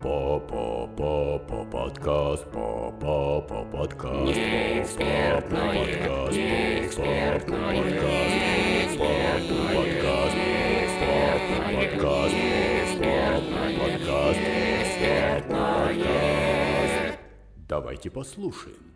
По подкаст, по по по подкаст, Неэкспертное, подкаст, неэкспертное, подкаст, подкаст, подкаст, подкаст. Давайте послушаем.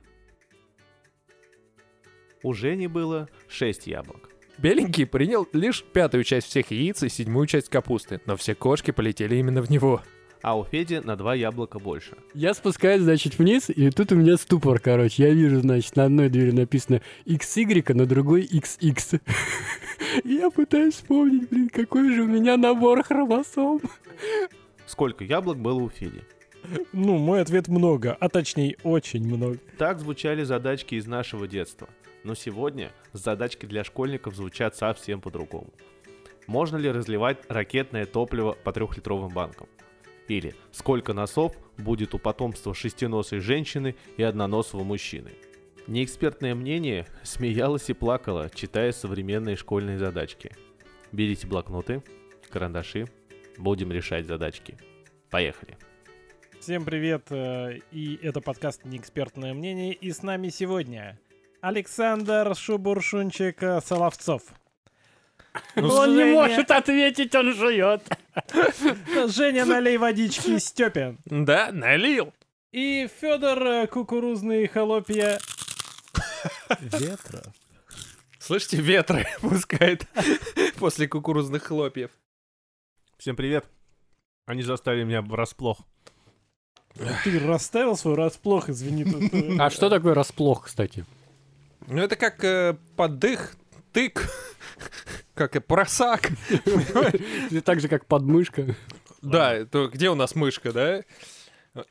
У Жени было 6 яблок. Беленький принял лишь пятую часть всех яиц и седьмую часть капусты, но все кошки полетели именно в него. А у Феди на 2 яблока больше. Я спускаюсь, значит, вниз, и тут у меня ступор, короче. Я вижу, значит, на одной двери написано XY, а на другой XX. Я пытаюсь вспомнить, блин, какой же у меня набор хромосом. Сколько яблок было у Феди? Ну, мой ответ много, а точнее очень много. Так звучали задачки из нашего детства. Но сегодня задачки для школьников звучат совсем по-другому. Можно ли разливать ракетное топливо по трехлитровым банкам? Или сколько носов будет у потомства шестиносой женщины и одноносого мужчины? Неэкспертное мнение смеялось и плакало, читая современные школьные задачки. Берите блокноты, карандаши, будем решать задачки. Поехали. Всем привет, э, и это подкаст «Неэкспертное мнение», и с нами сегодня Александр Шубуршунчик э, Соловцов. Ну, он не может ответить, он жует. Женя налей водички Степин. Да, налил. И Федор Кукурузный Холопья Ветра. Слышите, ветры пускает после кукурузных хлопьев. Всем привет. Они застали меня врасплох. Ты расставил свой расплох, извини. тут, э, А что такое расплох, кстати? Ну это как э, поддых, тык, как и просак. Так же, как подмышка. Да, то где у нас мышка, да?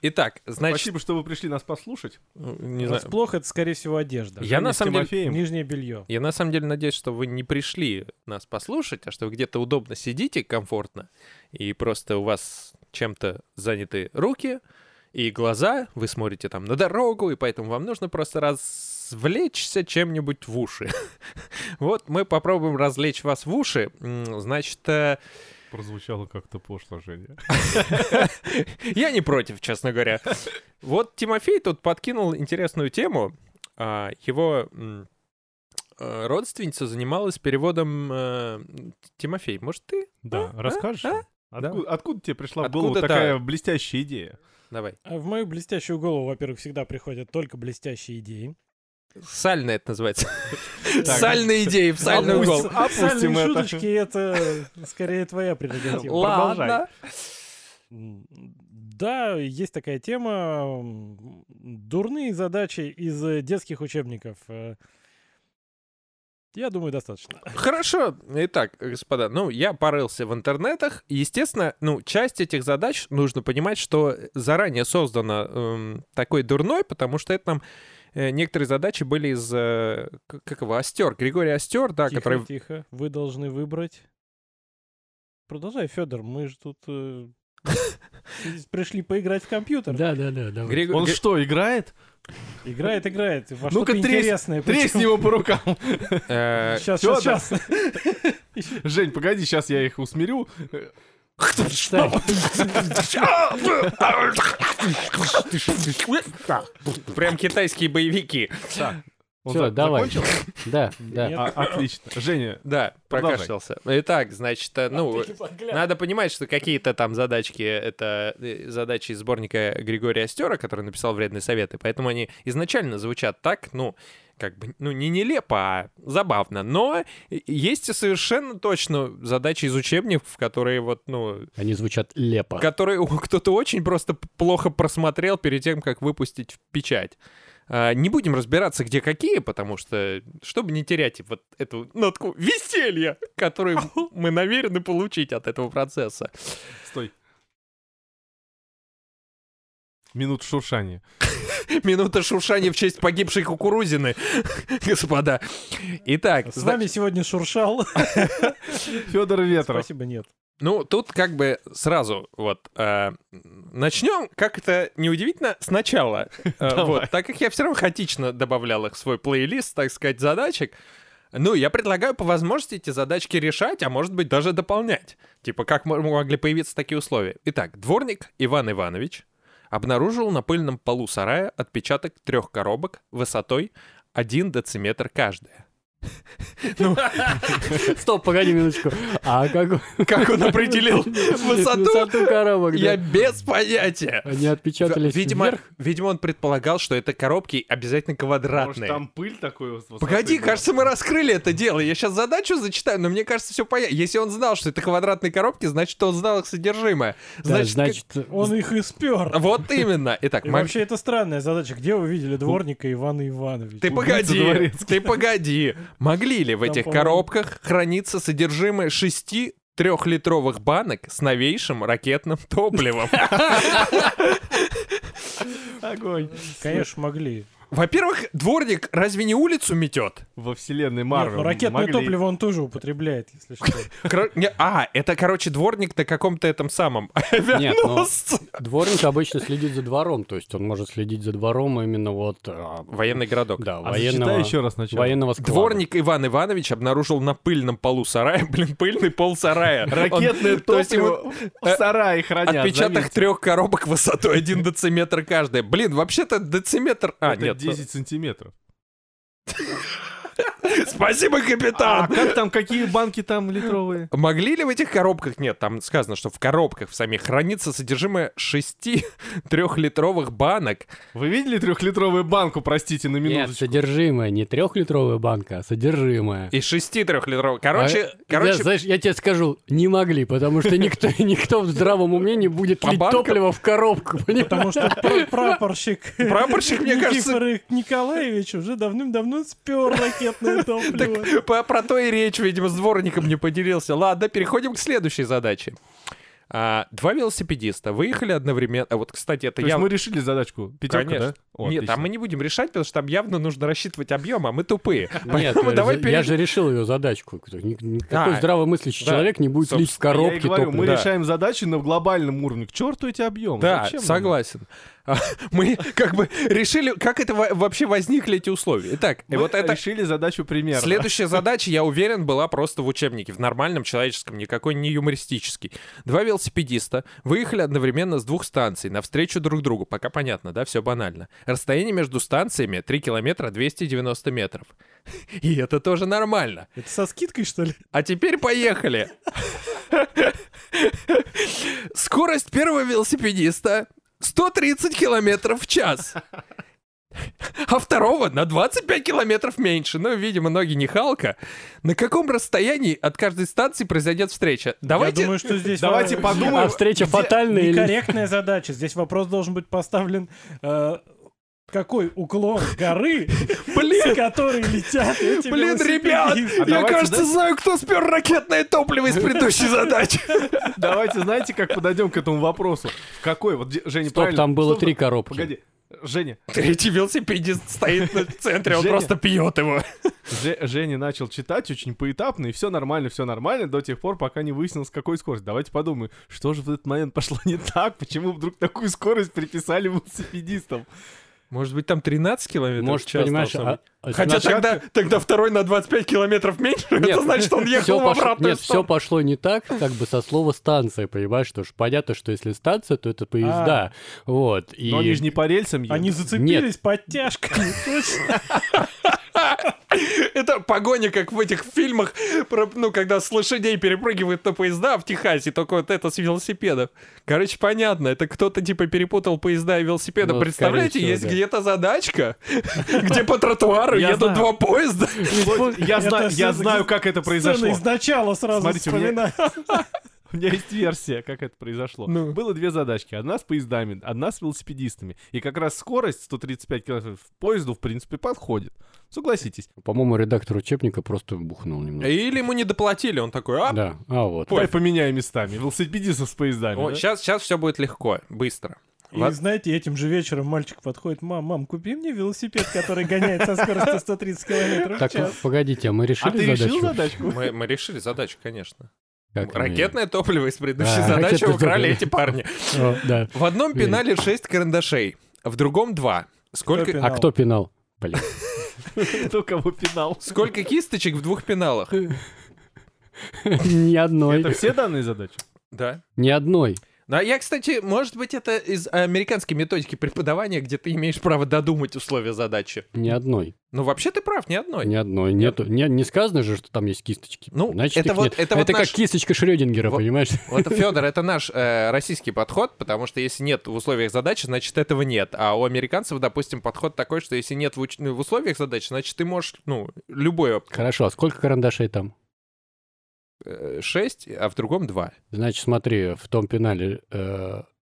Итак, значит, Спасибо, что вы пришли нас послушать. не знаю. Расплох это, скорее всего, одежда. Я на самом деле. Нижнее белье. Я на самом деле надеюсь, что вы не пришли нас послушать, а что вы где-то удобно сидите, комфортно, и просто у вас чем-то заняты руки и глаза, вы смотрите там на дорогу, и поэтому вам нужно просто развлечься чем-нибудь в уши. Вот мы попробуем развлечь вас в уши. Значит, э, Прозвучало как-то пошло, Женя. я не против, честно говоря. Вот Тимофей тут подкинул интересную тему. А, Его э, родственница занималась переводом э, Тимофей. Может, ты? Да, А? расскажешь? А? Откуда, откуда тебе пришла в Откуда, голову да. такая блестящая идея? Давай. В мою блестящую голову, во-первых, всегда приходят только блестящие идеи. Сальная это называется. Так. Сальные идеи в Опустим. голову. Опустим Сальные это. шуточки — это скорее твоя прерогатива. Ладно. Да, есть такая тема. Дурные задачи из детских учебников. Я думаю, достаточно. Хорошо. Итак, господа, ну, я порылся в интернетах. Естественно, ну, часть этих задач нужно понимать, что заранее создана эм, такой дурной, потому что это нам некоторые задачи были из, э, как его, Остер, Григорий Остер, да, Тихо, который... тихо. Вы должны выбрать. Продолжай, Федор. Мы же тут э, пришли поиграть в компьютер. Да, да, да, давай. Григо- Он Гри- что, играет? Играет, играет. Ну-ка, тресь- интересное. Тресни его по рукам. э, сейчас, сейчас. Жень, погоди, сейчас я их усмирю. Прям китайские боевики. Он за- давай. закончил? Да, да. А, отлично. Женя, Да, Продолжай. прокашлялся. Итак, значит, э, ну, надо понимать, что какие-то там задачки — это э, задачи из сборника Григория Остера, который написал «Вредные советы», поэтому они изначально звучат так, ну, как бы, ну, не нелепо, а забавно. Но есть и совершенно точно задачи из учебников, которые вот, ну, Они звучат лепо. которые кто-то очень просто плохо просмотрел перед тем, как выпустить в печать. А, Не будем разбираться, где какие, потому что, чтобы не терять вот эту нотку веселья, которую мы намерены получить от этого процесса. стой. Минут шуршания. Минута шуршания в честь погибшей кукурузины, господа. Итак, С вами сегодня шуршал. Федор Ветров. Спасибо, нет. ну, тут как бы сразу вот начнем, как это неудивительно, сначала. Э. Вот, так как я все равно хаотично добавлял их в свой плейлист, так сказать, задачек, Ну, я предлагаю по возможности эти задачки решать, а может быть даже дополнять. Типа, как мо- могли появиться такие условия. Итак, дворник Иван Иванович обнаружил на пыльном полу сарая отпечаток трех коробок высотой 1 дециметр каждая. Стоп, погоди минуточку. А как... Как он определил высоту? Коробок, Я без понятия. Они отпечатались Видимо, видимо, он предполагал, что это коробки обязательно Может, квадратные. там пыль такой Погоди, кажется, мы раскрыли это дело. Я сейчас задачу зачитаю, но мне кажется, все понятно. Если он знал, что это квадратные коробки, значит, он знал их содержимое. Значит, значит, Он их и спер. вот именно. Итак, вообще это странная задача. Где вы видели дворника Ивана Ивановича? ты погоди, ты погоди. Могли ли в этих коробках храниться содержимое шести трехлитровых банок с новейшим ракетным топливом? Огонь. Конечно, могли. Во-первых, дворник разве не улицу метет? Во вселенной Нет, Марвел. ну ракетное могли. топливо он тоже употребляет, если что. А, это, короче, дворник на каком-то этом самом Нет, ну, дворник обычно следит за двором, то есть он может следить за двором именно вот... а, Военный городок. Да, А военного, еще раз сначала. военного склада. Дворник Иван Иванович обнаружил на пыльном полу сарая, блин, пыльный пол сарая. Ракетное топливо в сарае хранят. Отпечаток трех коробок высотой 1 дециметр каждая. Блин, вообще-то дециметр... А, нет. 10 сантиметров. Спасибо, А капитан! как там, какие банки там литровые? Могли ли в этих коробках, нет, там сказано, что в коробках в самих хранится содержимое шести трехлитровых банок. Вы видели трехлитровую банку, простите, на Нет, минуточку? содержимое, не трехлитровая банка, а содержимое. И шести трехлитровых. Короче, А, короче, да, знаешь, я тебе скажу, не могли, потому что никто, никто в здравом уме не будет По лить банкам? топливо в коробку, понимаешь? Потому что пр- прапорщик Прапорщик, мне кажется- Николаевич уже давным-давно спер ракетное топливо. Так про то и речь, видимо, с дворником не поделился. Ладно, переходим к следующей задаче. А, два велосипедиста выехали одновременно. А вот, кстати, это я... мы решили задачку. Пятерка, Конечно. да? О, Нет, отлично. там мы не будем решать, потому что там явно нужно рассчитывать объем, а мы тупые. Нет, я давай же- перейдем- я же решил ее задачку. Ни- Никакой А, здравомыслящий да, человек не будет лить в Я коробке говорю, топливо. мы Да. решаем задачи на глобальном уровне. К черту эти объемы. Да, Зачем согласен. А, Мы как бы решили, как это во- вообще возникли эти условия. Итак, Мы вот это решили задачу примерно. Следующая задача, я уверен, была просто в учебнике, в нормальном человеческом, никакой не юмористический. Два велосипедиста выехали одновременно с двух станций навстречу друг другу. Пока понятно, да, все банально. Расстояние между станциями 3 километра 290 метров. И это тоже нормально. Это со скидкой, что ли? А теперь поехали. Скорость первого велосипедиста 130 километров в час. А второго на 25 километров меньше. Ну, видимо, ноги не Халка. На каком расстоянии от каждой станции произойдет встреча? Давайте... Я думаю, что здесь Давайте подумаем. А встреча фатальная или... некорректная задача. Здесь вопрос должен быть поставлен э, какой уклон горы, с которой летят эти Блин, ребят, я, А кажется, знаю, кто спер ракетное топливо из предыдущей задачи. Давайте, знаете, как подойдем к этому вопросу? В какой? Вот Женя, Стоп, правильно? там было три коробки. Погоди. Женя, Третий велосипедист стоит в центре, он Женя. просто пьет его. Же- Женя начал читать очень поэтапно, и все нормально, все нормально, до тех пор, пока не выяснилось, какой скорость. Давайте подумаем, что же в этот момент пошло не так, почему вдруг такую скорость приписали велосипедистам? Может быть, там 13 километров Может, в час понимаешь, должно а- быть? а Хотя сначала- тогда, тогда второй на 25 километров меньше, это значит, он ехал в обратную Нет, все пошло не так, как бы со слова станция, понимаешь, что ж понятно, что если станция, то это поезда. Вот. И... Но они же не по рельсам едут. Они зацепились подтяжками, точно. Это погоня, как в этих фильмах, про, ну, когда с лошадей перепрыгивают на поезда в Техасе, только вот это с велосипедов. Короче, понятно, это кто-то типа перепутал поезда и велосипеды. Ну, Представляете, скорее есть всего, да. где-то задачка, где по тротуару едут два поезда. Я знаю, я с- знаю, как это произошло. из начала сразу вспоминаю. У меня есть версия, как это произошло. Ну. Было две задачки. Одна с поездами, одна с велосипедистами. И как раз скорость 135 км поезду, в принципе, подходит. Согласитесь. По-моему, редактор учебника просто бухнул немного. Или ему не доплатили, он такой, а, Да, а вот. Давай поменяем местами. Велосипедистов с поездами. да? сейчас, сейчас все будет легко, быстро. И Вот. знаете, этим же вечером мальчик подходит, мам, мам, купи мне велосипед, который гоняет со скоростью 130 километров в Так, час. погодите, а мы решили А ты решил задачку? Мы, мы решили задачу, конечно. Как Ракетное топливо из предыдущей А, задачи украли топливо. эти парни. О, да. В одном пенале 6 карандашей, в другом 2. Сколько... Кто А кто пинал? Блин. Кто кого пинал? Сколько кисточек в двух пеналах? Ни одной. Это все данные задачи? Да. Ни одной. Ну, а я, кстати, может быть, это из американской методики преподавания, где ты имеешь право додумать условия задачи. Ни одной. Ну, вообще ты прав, ни одной. Ни одной. Нету. Не, не сказано же, что там есть кисточки. Ну, Значит, это вот- нет. это вот как наш- кисточка Шрёдингера, Вот- понимаешь? Вот, Федор, это наш э, российский подход, потому что если нет в условиях задачи, значит этого нет. А у американцев, допустим, подход такой, что если нет в, уч- в условиях задачи, значит ты можешь, ну, любое Хорошо, а сколько карандашей там? Э, 6, а в другом 2. Значит, смотри, в том пенале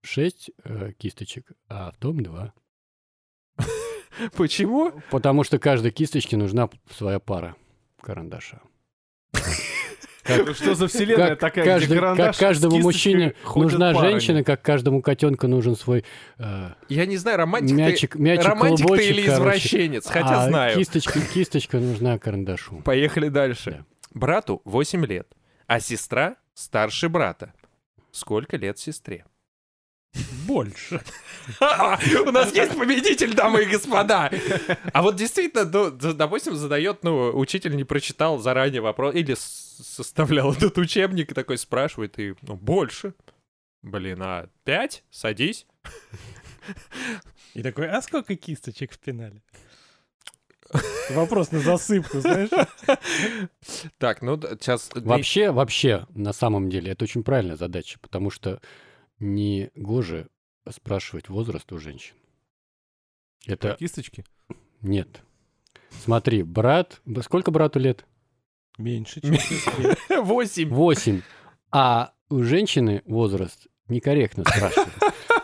6 кисточек, а в том 2. Почему? Потому что каждой кисточке нужна своя пара карандаша. Ну Что за вселенная Как, такая, каждый- где карандаш как каждому мужчине нужна парами? женщина, как каждому котенку нужен свой э, Я не знаю, романтик мячик, ты, мячик, романтик ты или короче. извращенец, хотя А знаю. Кисточка, кисточка нужна карандашу. Поехали дальше. Да. Брату 8 лет, а сестра старше брата. Сколько лет сестре? Больше. У нас есть победитель, дамы и господа. А вот действительно, ну, допустим, задает, ну, учитель не прочитал заранее вопрос, или составлял этот учебник и такой спрашивает, и, ну, больше. Блин, а пять? Садись. И такой, а сколько кисточек в пенале? Вопрос на засыпку, знаешь? Так, ну, сейчас... Вообще, вообще, на самом деле, это очень правильная задача, потому что не гоже спрашивать возраст у женщин. Это Кисточки? нет. Смотри, брат, сколько брату лет? Меньше, чем. 8. Восемь. А у женщины возраст некорректно спрашивать.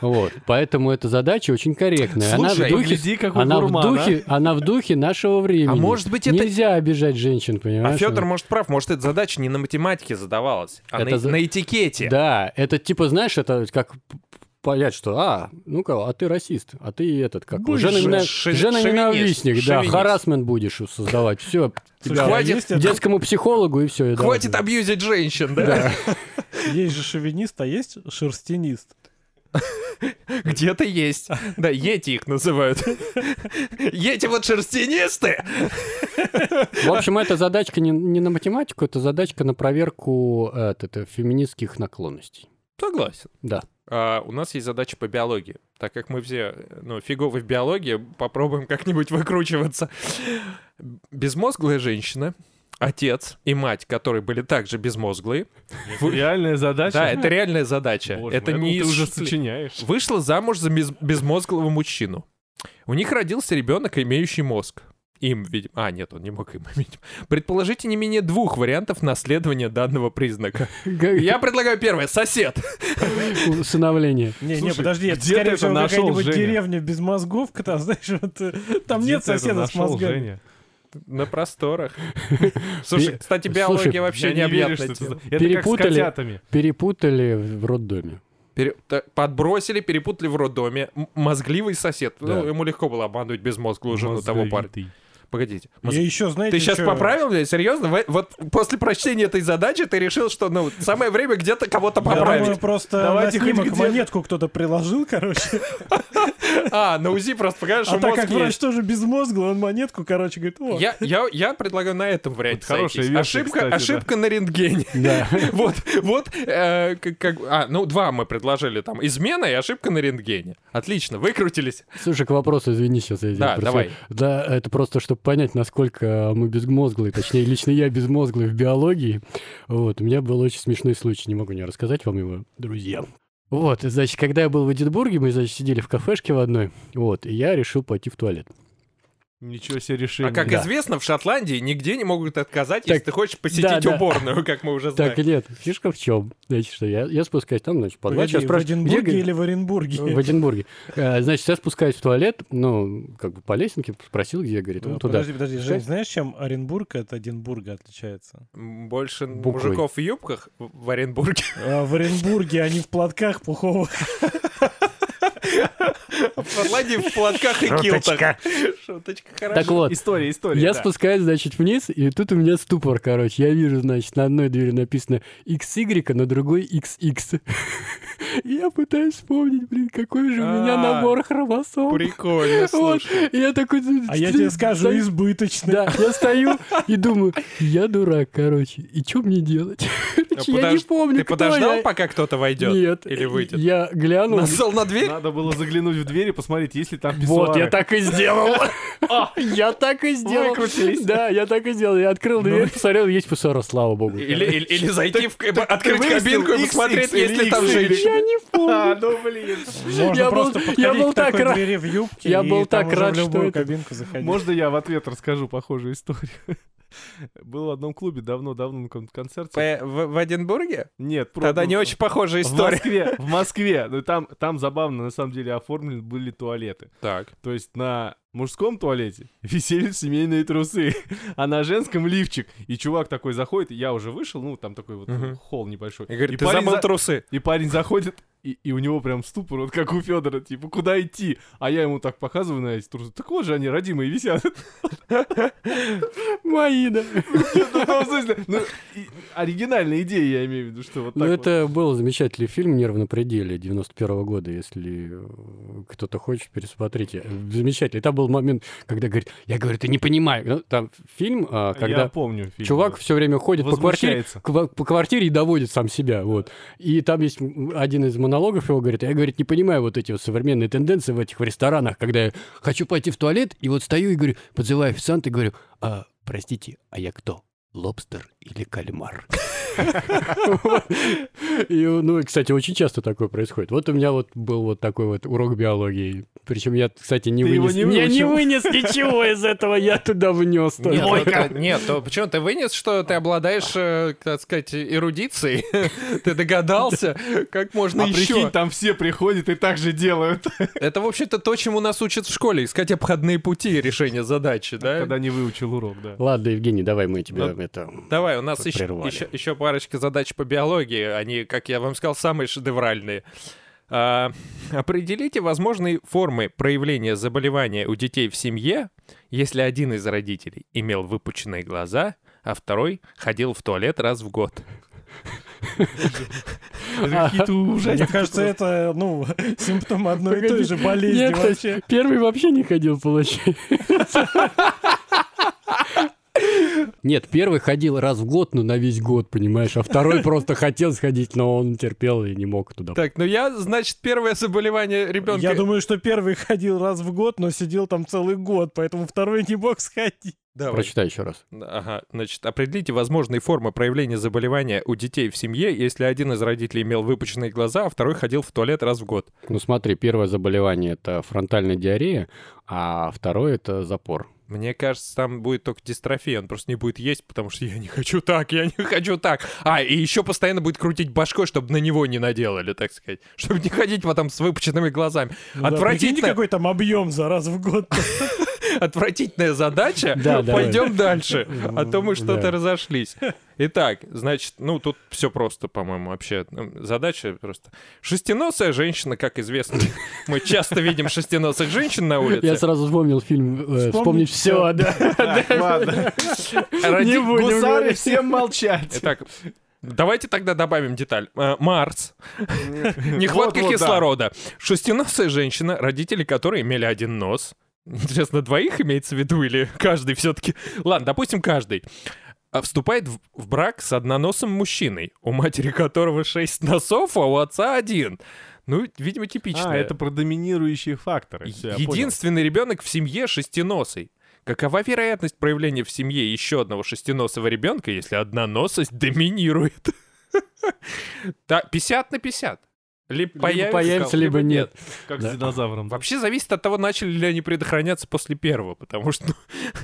Вот, поэтому эта задача очень корректная. Она в Слушай, духе, Гляди, как у она в гурмана. духе, она в духе нашего времени. А может быть, это- Нельзя обижать женщин, А понимаешь? Федор, может, прав, может, эта задача не на математике задавалась, а Это на, за- на этикете. Да, это типа, знаешь, это как понять, что, а, ну-ка, а ты расист, а ты этот, как, Бывший. жена, Ш- жена ненавистник, шовинист, да, харасмент будешь создавать, все, Слушай, а Хватит детскому психологу и все. Хватит абьюзить женщин, да? Есть же шовинист, а есть шерстянист. Где-то есть. Да, ети их называют. Ети вот шерстянисты. В общем, эта задачка не, не на математику, это задачка на проверку это, это, феминистских наклонностей. Согласен. Да. А, у нас есть задача по биологии. Так как мы все, ну, фиговы в биологии, попробуем как-нибудь выкручиваться. Безмозглая женщина, отец и мать, которые были также безмозглые. Реальная задача? Да, это реальная задача. Боже это мой, не я думал, ты из уже сочиняешь. Вышла замуж за без- безмозглого мужчину. У них родился ребенок, имеющий мозг. Им, видимо... А, нет, он не мог им иметь. Предположите не менее двух вариантов наследования данного признака. Я предлагаю первое. Сосед. Усыновление. Не, не, подожди, это, ты скорее это всего, нашел, какая-нибудь деревня без мозгов, там, знаешь, вот, там нет ты это соседа с мозгами. На просторах. Слушай, кстати, биология вообще необъятная Перепутали. Перепутали в роддоме. Пере- Подбросили, перепутали в роддоме. Мозгливый сосед. Ну, ему легко было обмануть безмозглую жену того парня. Погодите. И еще, знаете, Ты сейчас чё? поправил меня? Серьезно? Вы- Вот после прочтения этой задачи ты решил, что ну самое время где-то кого-то Я думаю, поправить. просто Давайте на снимок монетку кто-то приложил, короче. А, на УЗИ просто покажешь, А что так мозг как врач тоже безмозглый, он монетку, короче, говорит, о, Я, я, я предлагаю на этом варианте хорошая Ошибка, ошибка на рентгене. Вот, вот, э, как, как- а, ну, два мы предложили там. Измена и ошибка на рентгене. Отлично, выкрутились. Слушай, к вопросу, извини, сейчас я Да, давай. Да, это просто, чтобы понять, насколько мы безмозглые, точнее, лично я безмозглый в биологии. Вот, у меня был очень смешной случай, не могу не рассказать вам его, друзья. Вот, значит, когда я был в Эдинбурге, мы, значит, сидели в кафешке в одной, вот, и я решил пойти в туалет. Ничего себе решение. А как Да. известно, в Шотландии нигде не могут отказать, Так, если ты хочешь посетить да, да. уборную, как мы уже знаем. Так, нет, фишка в чем? Значит, что я, я спускаюсь там, значит, подвал, погоди, сейчас в спрашиваю, где, Эдинбурге говорит, или в Оренбурге? В Эдинбурге. Э, Значит, я спускаюсь в туалет, ну, как бы по лестнике, спросил, где, говорит, Ну, туда. Подожди, подожди, Жень, знаешь, чем Оренбург от Эдинбурга отличается? Больше Буквой. мужиков в юбках в в Оренбурге. А в Оренбурге они в платках пуховых. В Ирландии в платках и килтах. Шуточка хорошая. Так вот, История, история. я да. спускаюсь, значит, вниз, и тут у меня ступор, короче. Я вижу, значит, на одной двери написано XY, а на другой XX. Я пытаюсь вспомнить, блин, какой же у меня А, набор хромосом. Прикольно, Вот. слушай. Я такой... А я тебе скажу, избыточный. Да, я стою и думаю, я дурак, короче, и что мне делать? Я не помню, Ты подождал, пока кто-то войдет? Нет. Или выйдет? Я глянул. Насал на дверь? Надо было заглянуть в дверь и посмотреть, есть ли там Вот, писсуары. я так и сделал. Я так и сделал. Выкрутились. Да, я так и сделал. Я открыл дверь, посмотрел, есть писсуара, слава богу. Или, зайти открыть кабинку и посмотреть, есть ли там женщина. Я не помню. А, ну блин. Можно Я был- просто я подходить был к такой так рад- двери в юбке я и был там так уже рад, в что любую это- кабинку заходить. Можно я в ответ расскажу похожую историю? Был в одном клубе давно-давно на каком-то концерте. П- В, в Эдинбурге? Нет, про- Тогда не очень похожая В история. Москве, в Москве. Ну там, там забавно, на самом деле, оформлены были туалеты. Так. То есть на мужском туалете висели семейные трусы, а на женском лифчик. И чувак такой заходит, и я уже вышел, ну, там такой вот Мгм. холл небольшой. И говорит, ты парень забыл за- трусы. И парень заходит, и, и у него прям ступор, вот как у Федора, типа, куда идти? А я ему так показываю на эти трусы. Так вот же они, родимые, висят. Мои, да. Ну, ну, оригинальная идея, я имею в виду, что вот Ну, так вот. это был замечательный фильм «Нерв на пределе» 91 года, если э, кто-то хочет, пересмотрите. Замечательный. Там был момент, когда говорит, я говорю, ты не понимаю. Ну, Там фильм, а, когда чувак все время ходит по квартире, и доводит сам себя, вот. И там есть один из монологов его, говорит, я, говорит, не понимаю вот эти вот современные тенденции в этих в ресторанах, когда я хочу пойти в туалет, и вот стою и говорю, подзываю официанта и говорю, а, простите, а я кто? Лобстер или кальмар? И, ну, и, кстати, очень часто такое происходит. Вот у меня вот был вот такой вот урок биологии. Причем я, кстати, не Ты вынес. не я не вынес ничего из этого, я туда внес. Нет, ну, то- нет, то почему ты вынес, что ты обладаешь, э, так сказать, эрудицией? Ты догадался, как можно А прикинь, еще? там все приходят и так же делают. Это, в общем-то, то, чему нас учат в школе, искать обходные пути решения задачи, да? Когда не выучил урок, да. Ладно, Евгений, давай мы тебе Ну, это... Давай, у нас еще, Прервали. еще, еще парочка задач по биологии. Они, как я вам сказал, самые шедевральные. А, определите возможные формы проявления заболевания у детей в семье, если один из родителей имел выпученные глаза, а второй ходил в туалет раз в год. Мне кажется, это, ну, симптом одной и той же болезни вообще. Первый вообще не ходил, получается. Нет, первый ходил раз в год, но на весь год, понимаешь, а второй просто хотел сходить, но он терпел и не мог туда. Так, ну я, значит, первое заболевание ребенка... Я думаю, что первый ходил раз в год, но сидел там целый год, поэтому второй не мог сходить. Давай. Прочитай еще раз. Ага, значит, определите возможные формы проявления заболевания у детей в семье, если один из родителей имел выпученные глаза, а второй ходил в туалет раз в год. Ну смотри, первое заболевание это фронтальная диарея, а второе это запор. Мне кажется, там будет только дистрофия, он просто не будет есть, потому что я не хочу так, я не хочу так. А, и еще постоянно будет крутить башкой, чтобы на него не наделали, так сказать. Чтобы не ходить потом с выпученными глазами. Ну да, Отвратительно. какой там объем за раз в год. Отвратительная задача. Да. Пойдем дальше, а то мы что-то разошлись. Итак, значит, ну тут все просто, по-моему, вообще. Ну, Задача просто. Шестиносая женщина, как известно, мы часто видим шестиносых женщин на Я улице. сразу вспомнил фильм э, Вспомнить все», да. Ладно. Роди- Не будем Гусары, всем молчать. Итак, давайте тогда добавим деталь. Э, Марс. Нехватка кислорода. Шестиносая женщина, родители которой имели один нос. Интересно, двоих имеется в виду или каждый все-таки? Ладно, допустим, каждый. А Вступает в, в брак с одноносым мужчиной, у матери которого шесть носов, а у отца один. Ну, видимо, типично. А, это про доминирующие факторы. Понял. Единственный ребенок в семье шестиносый. Какова вероятность проявления в семье еще одного шестиносого ребенка, если одноносость доминирует? Так, 50 на 50. Либо появится, появится, либо нет. Как Да. с динозавром. да. Вообще зависит от того, начали ли они предохраняться после первого, потому что ну,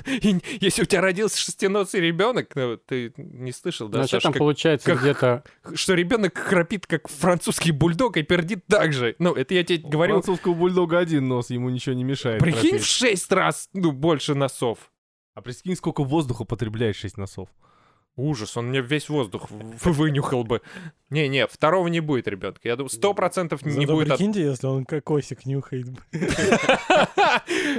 если у тебя родился шестиносый ребенок, ну, ты не слышал, да, Ну, а что Саш, там как- получается как- где-то... что ребенок храпит как французский бульдог и пердит так же. Ну, это я тебе У говорю, французского бульдога один нос, ему ничего не мешает. прикинь, в шесть раз ну, больше носов. А прикинь, сколько воздуха потребляет 6 носов. Ужас, он мне весь воздух вынюхал бы. Не-не, второго не будет, ребятки. Я думаю, сто процентов не Зато будет. от- прикиньте, если он кокосик нюхает.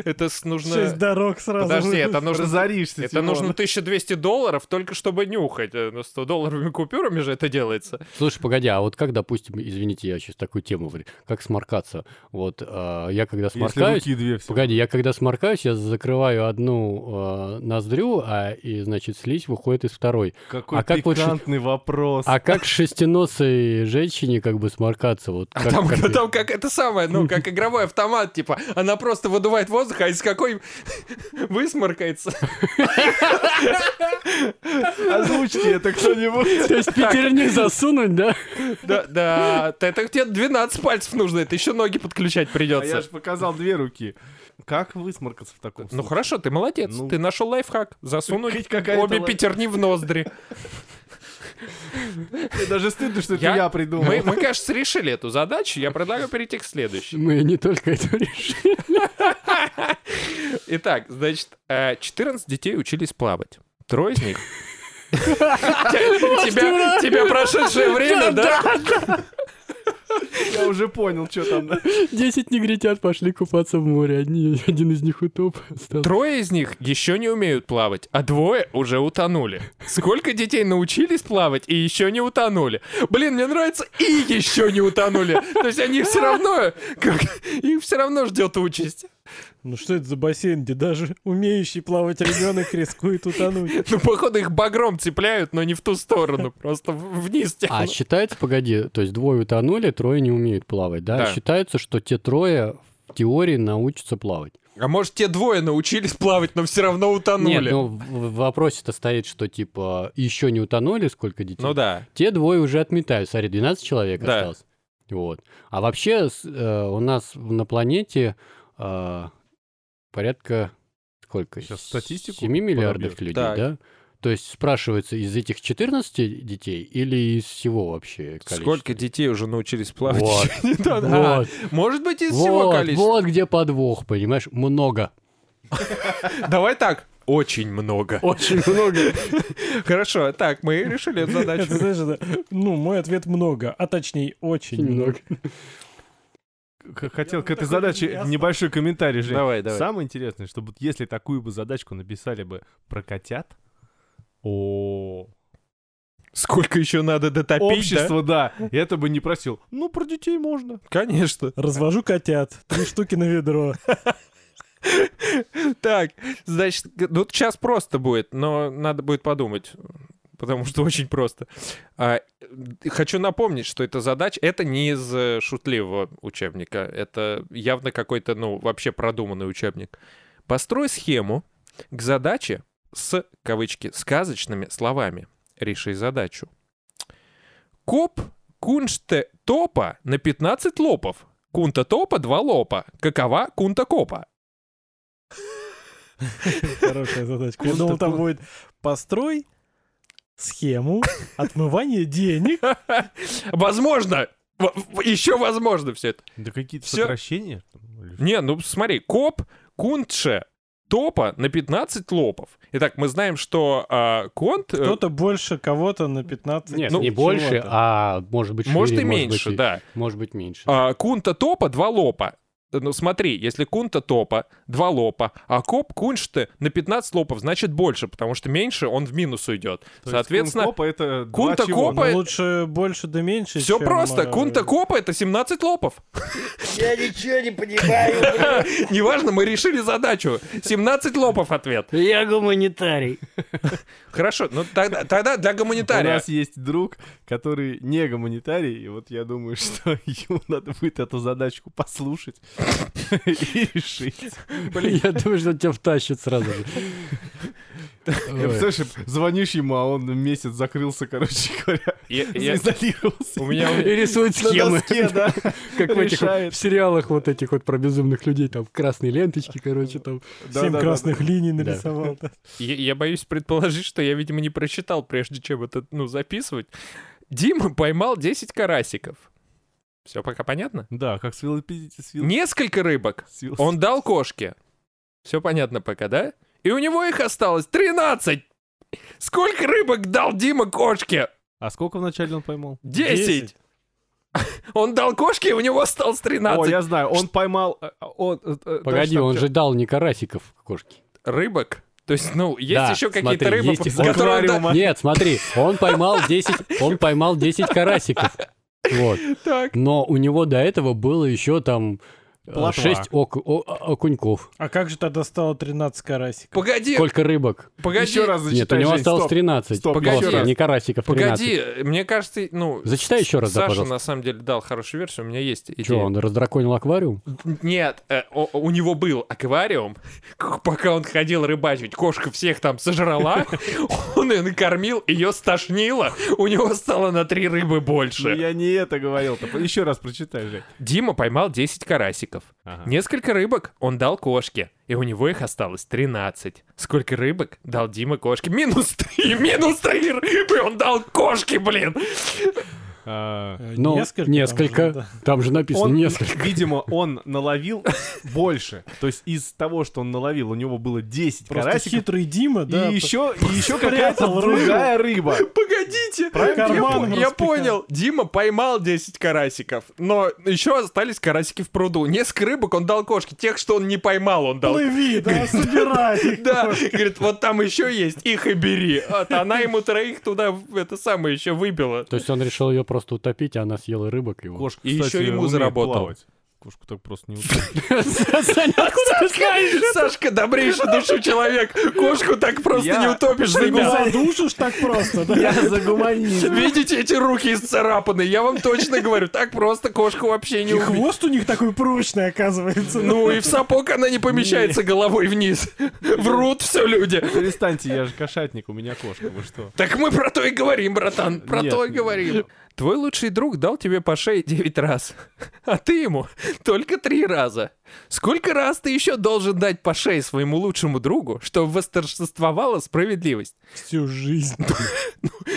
Это нужно... Шесть дорог сразу. Подожди, это нужно... Разоришься, Это нужно 1200 долларов только чтобы нюхать. Э, Ну, 100 долларовыми купюрами же это делается. Слушай, погоди, а вот как, допустим, извините, я сейчас такую тему говорю, как сморкаться? Вот а, я когда сморкаюсь... Погоди, я когда сморкаюсь, я закрываю одну э, ноздрю, а и, значит, слизь выходит из второй. Какой А как вот пикантный вопрос. А как шестиносой женщине как бы сморкаться? Вот А как- там, как- там как это самое, ну, как игровой автомат, типа, она просто выдувает воздух, а из какой высморкается. Озвучьте это кто-нибудь. То есть пятерни засунуть, да? Да, да, это тебе 12 пальцев нужно, это еще ноги подключать А я придется. же показал две руки. Как высморкаться в таком Ну случае? хорошо, ты молодец, Ну, ты нашел лайфхак, засунуть обе лай- пятерни в ноздри. Мне даже стыдно, что это Я- придумал. Мы, мы, кажется, решили эту задачу, я предлагаю перейти к следующей. Мы не только это решили. Итак, значит, э, 14 детей учились плавать. Трое из них. Тебя тебя прошедшее время, да? Я уже понял, что там. Десять негритят пошли купаться в море. Одни, один из них утоп. стал. Трое из них еще не умеют плавать, а двое уже утонули. Сколько детей научились плавать и еще не утонули? Блин, мне нравится и еще не утонули. То есть они все равно, как, их все равно ждет участь. Ну что это за бассейн, где даже умеющий плавать ребенок рискует утонуть? Ну, походу, их багром цепляют, но не в ту сторону, просто вниз А тянут. считается, погоди, то есть двое утонули, трое не умеют плавать, да? Да. Считается, что те трое в теории научатся плавать. А может, те двое научились плавать, но все равно утонули? Нет, ну в вопросе-то стоит, что типа еще не утонули, сколько детей? Ну да. Те двое уже отметают. Смотри, 12 человек Да. осталось. Вот. А вообще э, у нас на планете э, порядка сколько? Сейчас статистику 7 миллиардов подобьёшь. людей, Так. да? То есть спрашивается, из этих 14 детей или из всего вообще количества? Сколько детей уже научились плавать? Вот. А, Может быть, из всего количества. вот где подвох, понимаешь? Много. Давай так. Очень много. Очень много. Хорошо, так, мы решили эту задачу. Это, знаешь, это, ну, мой ответ много, а точнее очень Очень много. много. Хотел к этой задаче ясно. небольшой комментарий, Жень. Давай, давай. Самое интересное, чтобы вот если такую бы задачку написали бы про котят, о, Сколько еще надо дотопить, да? общество, да, это бы не просил. Ну, про детей можно. Конечно. Развожу котят, три штуки на ведро. Так, значит, г- ну сейчас просто будет, но надо будет подумать, потому что очень просто. А, хочу напомнить, что эта задача, это не из э, шутливого учебника, это явно какой-то, ну, вообще продуманный учебник. Построй схему к задаче с, кавычки, сказочными словами. Реши задачу. Коп кунште топа на 15 лопов. Кунта топа 2 лопа. Какова кунта копа? Хорошая задачка. Я думал, там будет построй схему отмывания денег. Возможно. Еще возможно все это. Да какие-то сокращения? Не, ну смотри, коп кунтше топа на 15 лопов. Итак, мы знаем, что а, конт... э, Кто-то больше кого-то на 15. Нет, Ну, не больше, а может быть шире, может и может меньше, быть, да. Может быть меньше. А, кунта топа два лопа. Ну смотри, если кунта топа два лопа, а коп кунште на 15 лопов, значит больше, потому что меньше он в минус уйдет. То Соответственно, кункопа это кунта чего? копа- Ну, лучше больше да меньше, все чем, просто. э, Кунта копа это 17 лопов. Я ничего не понимаю. Неважно, мы решили задачу. 17 лопов ответ. Я гуманитарий. Хорошо, ну тогда, тогда для У гуманитария. нас есть друг, который не гуманитарий, и вот я думаю, что ему надо будет эту задачку послушать и решить. Я думаю, что тебя втащит сразу же. Я представляешь, звонишь ему, а он месяц закрылся, короче говоря, изолировался. У меня И рисует схемы. Как в этих в сериалах вот этих вот про безумных людей, там красные ленточки, короче, там. Семь красных линий нарисовал. я боюсь предположить, что я, видимо, не прочитал, прежде чем это, ну, записывать. Дима поймал 10 карасиков. Все пока понятно? Да, как с велосипедом. с вел- Несколько рыбок с велос- он дал кошке. Все понятно пока, да? И у него их осталось 13! Сколько рыбок дал Дима кошке? А сколько вначале он поймал? Десять. Он дал кошке, и у него осталось О, 13 я знаю, он поймал... э, он, э, э, Погоди, точно, он же дал не карасиков кошки. рыбок. То есть, ну, есть Да, еще смотри, какие-то рыбы, есть которыми он. Нет, смотри, он поймал 10, он поймал 10 карасиков. Вот. Так. Но у него до этого было еще там Плотва. 6 окуньков. А как же тогда стало 13 карасиков? Погоди, Сколько рыбок? погоди, Еще раз Нет, у зачитай, него Жень, осталось стоп. 13. Стоп, Погоди. Раз. Не карасиков, 13. погоди. Мне кажется, ну... Зачитай еще раз, да, Саша, пожалуйста. на самом деле, дал хорошую версию, у меня есть идея. Че, он раздраконил аквариум? Нет, э, о- у него был аквариум, пока он ходил рыбачить, кошка всех там сожрала, он ее накормил, ее стошнило, у него стало на три рыбы больше. я не это говорил. Еще раз прочитай, Жень. Дима поймал 10 карасиков. Ага. Несколько рыбок он дал кошке, и у него их осталось 13. Сколько рыбок дал Дима кошке? Минус 3, минус 3 рыбы он дал кошке, блин. А, Э, Ну, там несколько. же, да. Там же написано Он, несколько. видимо, он наловил больше. То есть из того, что он наловил, у него было 10 Просто карасиков. хитрый Дима, да. и еще, и еще какая-то другая рыба. Погодите, Правильно? я, я понял, Дима поймал 10 карасиков, но еще остались карасики в пруду. Несколько рыбок он дал кошке, тех, что он не поймал, он дал. Плыви, да, собирай. Да, говорит, вот там еще есть, их и бери. Она ему троих туда, это самое, еще выбила. То есть он решил ее просто утопить, а она съела рыбок его. Кошка, И кстати, еще ему заработал. плавать. Кошку так просто не утопить. Сашка, добрейший душу человек, кошку так просто Я- не утопишь, Ты не ребят. задушишь так просто, да? за гуманизм. Видите эти руки исцарапаны? Я вам точно говорю, так просто кошку вообще не И убить. хвост у них такой прочный, оказывается. Ну и в сапог она не помещается головой вниз. Врут все люди. Перестаньте, я же кошатник, у меня кошка, вы что? Так мы про то и говорим, братан. Про то и говорим. Твой лучший друг дал тебе по шее 9 раз, а ты ему только 3 раза. Сколько раз ты еще должен дать по шее своему лучшему другу, чтобы восторжествовала справедливость? Всю жизнь.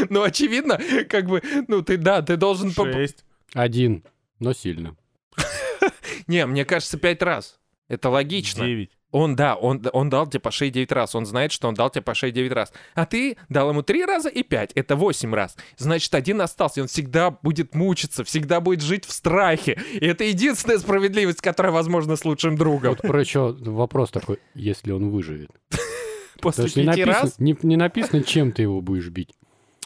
Ну, очевидно, как бы, ну, ты, да, ты должен... поп- Шесть. Один, но сильно. Не, мне кажется, 5 раз. Это логично. Девять. Он, да, он, он дал тебе по шее 9 раз. Он знает, что он дал тебе по шее 9 раз. А ты дал ему 3 раза и 5. Это 8 раз. Значит, один остался. И он всегда будет мучиться, всегда будет жить в страхе. И это единственная справедливость, которая возможна с лучшим другом. Вот про еще вопрос такой, если он выживет. После что не 5 написано, раз... не, не написано, чем ты его будешь бить.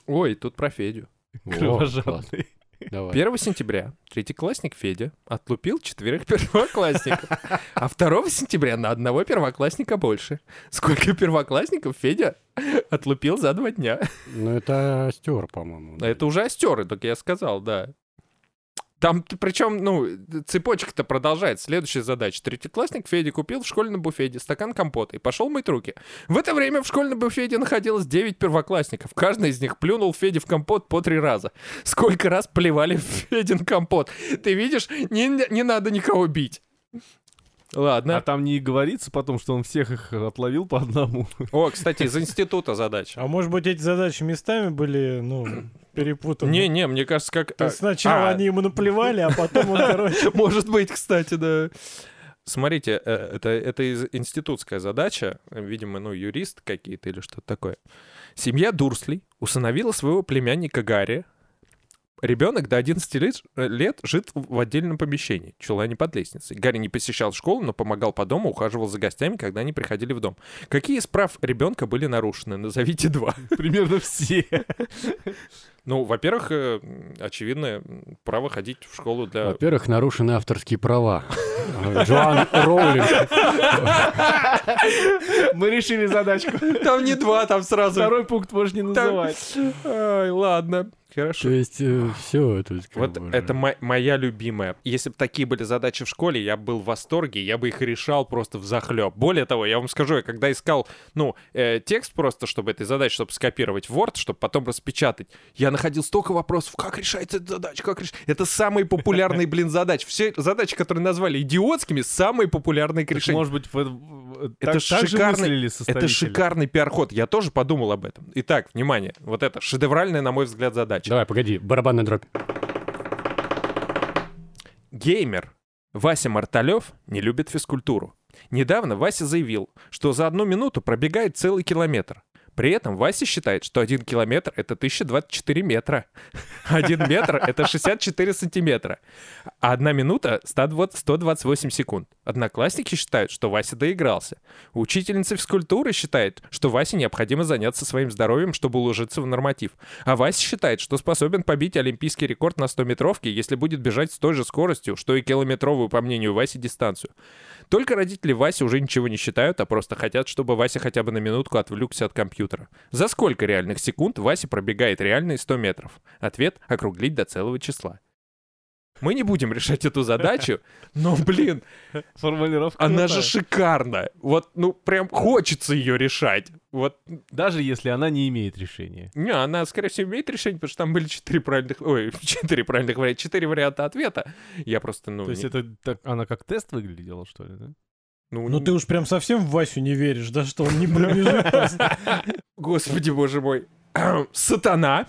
Ой, тут про Федю. Кровожадный. Давай. 1 сентября третьеклассник Федя отлупил четверых первоклассников, а 2 сентября на одного первоклассника больше. Сколько первоклассников Федя отлупил за два дня? Ну, это стер, по-моему. А Это уже остеры, так я сказал, да. Там, причем, ну, цепочка-то продолжается. Следующая задача. Третьеклассник Федя купил в школьном буфете стакан компота и пошел мыть руки. В это время в школьном буфете находилось 9 первоклассников. Каждый из них плюнул Феде в компот по три раза. Сколько раз плевали в Федин компот? Ты видишь, не, не надо никого бить. Ладно. А там не говорится потом, что он всех их отловил по одному. О, кстати, из института задача. А может быть, эти задачи местами были, ну, перепутаны? Не-не, мне кажется, как... То есть сначала а, они ему наплевали, а потом он, короче... Может быть, кстати, да. Смотрите, э, это, это институтская задача, видимо, ну, юрист какие-то или что-то такое. Семья Дурслей усыновила своего племянника Гарри. Ребенок до 11 лет, э, лет жит в отдельном помещении, чулане под лестницей. Гарри не посещал школу, но помогал по дому, ухаживал за гостями, когда они приходили в дом. Какие из прав ребенка были нарушены? Назовите два. Примерно все. Ну, во-первых, э, очевидно, право ходить в школу для... Во-первых, нарушены авторские права. Джоан Роулинг. Мы решили задачку. Там не два, там сразу... Второй пункт можешь не называть. Ай, ладно, хорошо. То есть все это... Вот бы, это мо- моя любимая. Если бы такие были задачи в школе, я бы был в восторге, я бы их решал просто в захлеб. Более того, я вам скажу, я когда искал, ну, э, текст просто, чтобы этой задачи, чтобы скопировать в Word, чтобы потом распечатать, я находил столько вопросов, как решается эта задача, как решать. Это самые популярные, блин, задачи. Все задачи, которые назвали идиотскими, самые популярные к решению. Может быть, в- Это шикарный- Это шикарный пиар-ход. Я тоже подумал об этом. Итак, внимание, вот это шедевральная, на мой взгляд, задача. Давай, погоди, барабанная дробь. Геймер Вася Марталев не любит физкультуру. Недавно Вася заявил, что за одну минуту пробегает целый километр. При этом Вася считает, что 1 километр — это 1024 метра. 1 метр — это 64 сантиметра. А 1 минута — 120 128 секунд. Одноклассники считают, что Вася доигрался. Учительница физкультуры считает, что Васе необходимо заняться своим здоровьем, чтобы уложиться в норматив. А Вася считает, что способен побить олимпийский рекорд на 100-метровке, если будет бежать с той же скоростью, что и километровую, по мнению Васи, дистанцию. Только родители Васи уже ничего не считают, а просто хотят, чтобы Вася хотя бы на минутку отвлекся от компьютера. За сколько реальных секунд Вася пробегает реальные 100 метров? Ответ — округлить до целого числа. Мы не будем решать эту задачу, но, блин, Формулировка она крутая. же шикарна. Вот, ну, прям хочется ее решать. Вот, Даже если она не имеет решения. не, она, скорее всего, имеет решение, потому что там были четыре правильных, ой, четыре правильных варианта, четыре варианта ответа. Я просто, ну, То есть не- это так, она как тест выглядела, что ли, да? Ну, Ну не- ты уж прям совсем в Васю не веришь, да, что он не пробежит просто. Господи, боже мой. Сатана.